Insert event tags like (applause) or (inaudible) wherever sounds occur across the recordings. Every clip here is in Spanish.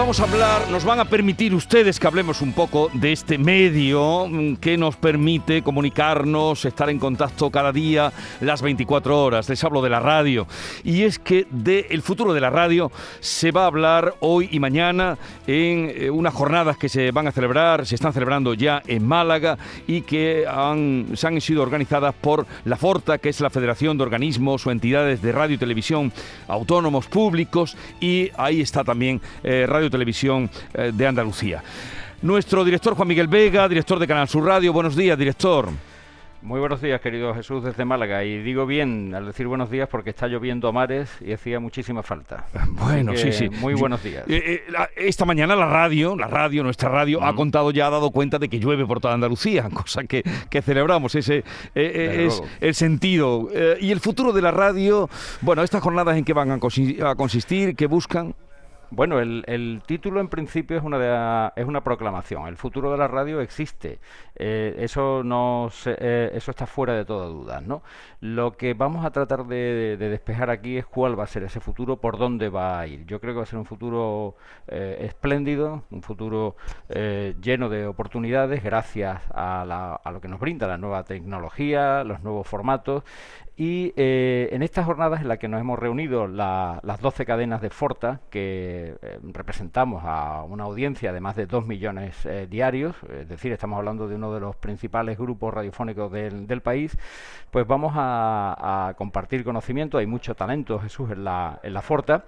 vamos a hablar, nos van a permitir ustedes que hablemos un poco de este medio mm, que nos permite comunicarnos, estar en contacto cada día, las 24 horas. Les hablo de la radio. Y es que del futuro de la radio se va a hablar hoy y mañana en eh, unas jornadas que se van a celebrar, se están celebrando ya en Málaga y que han, se han sido organizadas por la FORTA, que es la Federación de Organismos o Entidades de Radio y Televisión Autónomos Públicos, y ahí está también eh, Radio Televisión eh, de Andalucía. Nuestro director Juan Miguel Vega, director de Canal Sur Radio. Buenos días, director. Muy buenos días, querido Jesús, desde Málaga. Y digo bien al decir buenos días porque está lloviendo a mares y hacía muchísima falta. (laughs) Bueno, sí, sí. Muy buenos días. Eh, esta mañana la radio, la radio, nuestra radio, ha contado ya, ha dado cuenta de que llueve por toda Andalucía, (laughs) cosa que, celebramos. Ese es el sentido. y el futuro de la radio, bueno, estas jornadas en qué van a consistir, qué buscan. Bueno, el, título en principio es una, es una proclamación. El futuro de la radio existe. Eh, eso, no eh, eso está fuera de toda duda. ¿no? Lo que vamos a tratar de, despejar aquí es cuál va a ser ese futuro, por dónde va a ir. Yo creo que va a ser un futuro eh, espléndido, un futuro lleno de oportunidades gracias a, lo que nos brinda la nueva tecnología, los nuevos formatos. Y en estas jornadas en las que nos hemos reunido las 12 cadenas de Forta, que eh, representamos a una audiencia de más de 2 millones eh, diarios, es decir, estamos hablando de uno de los principales grupos radiofónicos del, país, pues vamos a, compartir conocimiento, hay mucho talento, Jesús, en la, en la Forta,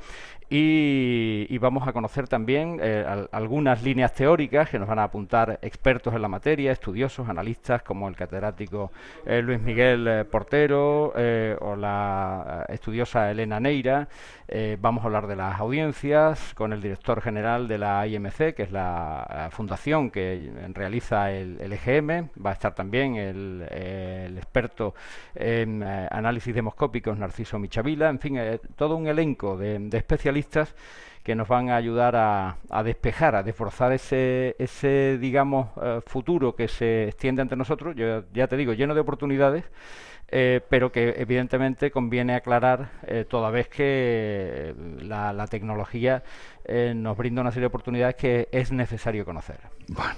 y, vamos a conocer también eh, algunas líneas teóricas que nos van a apuntar expertos en la materia, estudiosos, analistas como el catedrático Luis Miguel Portero o la estudiosa Elena Neira. vamos a hablar de las audiencias, con el director general de la IMC, que es la, fundación que realiza el, EGM. Va a estar también el, experto en eh, análisis demoscópicos Narciso Michavila. En fin, eh, todo un elenco de, especialistas que nos van a ayudar a, despejar, a desforzar ese, ese digamos, eh, futuro que se extiende ante nosotros, yo ya te digo, lleno de oportunidades, eh, pero que evidentemente conviene aclarar eh, toda vez que la, tecnología eh, nos brinda una serie de oportunidades que es necesario conocer. Bueno,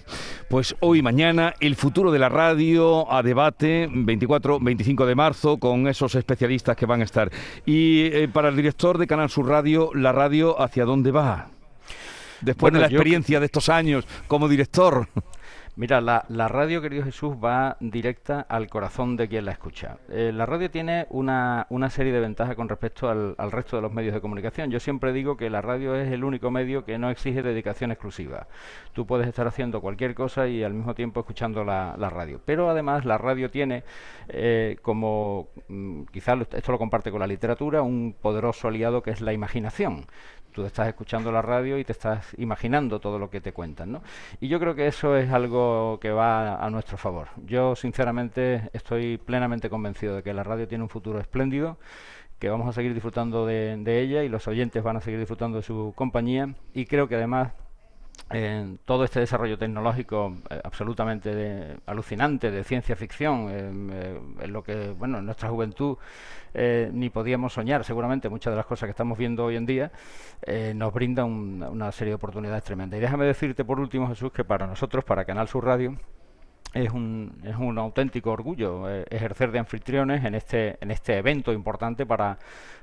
pues hoy mañana el futuro de la radio a debate 24-25 de marzo con esos especialistas que van a estar. Y para el director de Canal Sur Radio, la radio hacia dónde va? Después de la experiencia de estos años como director. (laughs) Mira, la, radio, querido Jesús, va directa al corazón de quien la escucha. Eh, la radio tiene una, una, serie de ventajas con respecto al, resto de los medios de comunicación. Yo siempre digo que la radio es el único medio que no exige dedicación exclusiva. Tú puedes estar haciendo cualquier cosa y al mismo tiempo escuchando la, radio. Pero además la radio tiene, eh, como mm, quizás esto lo comparte con la literatura, un poderoso aliado que es la imaginación tú estás escuchando la radio y te estás imaginando todo lo que te cuentan, ¿no? Y yo creo que eso es algo que va a, nuestro favor. Yo, sinceramente, estoy plenamente convencido de que la radio tiene un futuro espléndido, que vamos a seguir disfrutando de, de ella y los oyentes van a seguir disfrutando de su compañía y creo que además en todo este desarrollo tecnológico eh, absolutamente alucinante de ciencia ficción, eh, en lo que, bueno, en nuestra juventud eh, ni podíamos soñar, seguramente muchas de las cosas que estamos viendo hoy en día, nos brinda una serie de oportunidades tremendas. Y déjame decirte por último, Jesús, que para nosotros, para Canal Sur Radio, es un, es un auténtico orgullo eh, ejercer de anfitriones en este, en este evento importante para,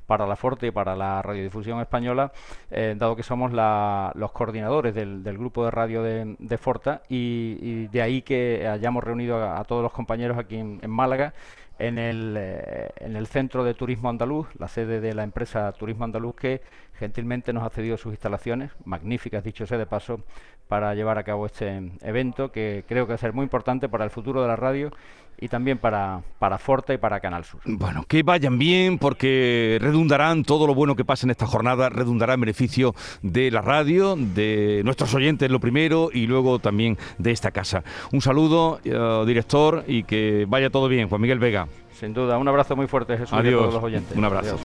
la Forte y para la radiodifusión española, eh, dado que somos los coordinadores del, del, grupo de radio de, de Forta y, de ahí que hayamos reunido a, todos los compañeros aquí en, Málaga en el, eh, en el Centro de Turismo Andaluz, la sede de la empresa Turismo Andaluz, que gentilmente nos ha cedido sus instalaciones, magníficas, dicho sea de paso, para llevar a cabo este evento que creo que va a ser muy importante para el futuro de la radio y también para, para Forta y para Canal Sur. Bueno, que vayan bien porque redundarán todo lo bueno que pasa en esta jornada, redundará en beneficio de la radio, de nuestros oyentes lo primero y luego también de esta casa. Un saludo, eh, director, y que vaya todo bien. Juan Miguel Vega. Sin duda, un abrazo muy fuerte, Jesús, Adiós. a todos los oyentes. Un abrazo.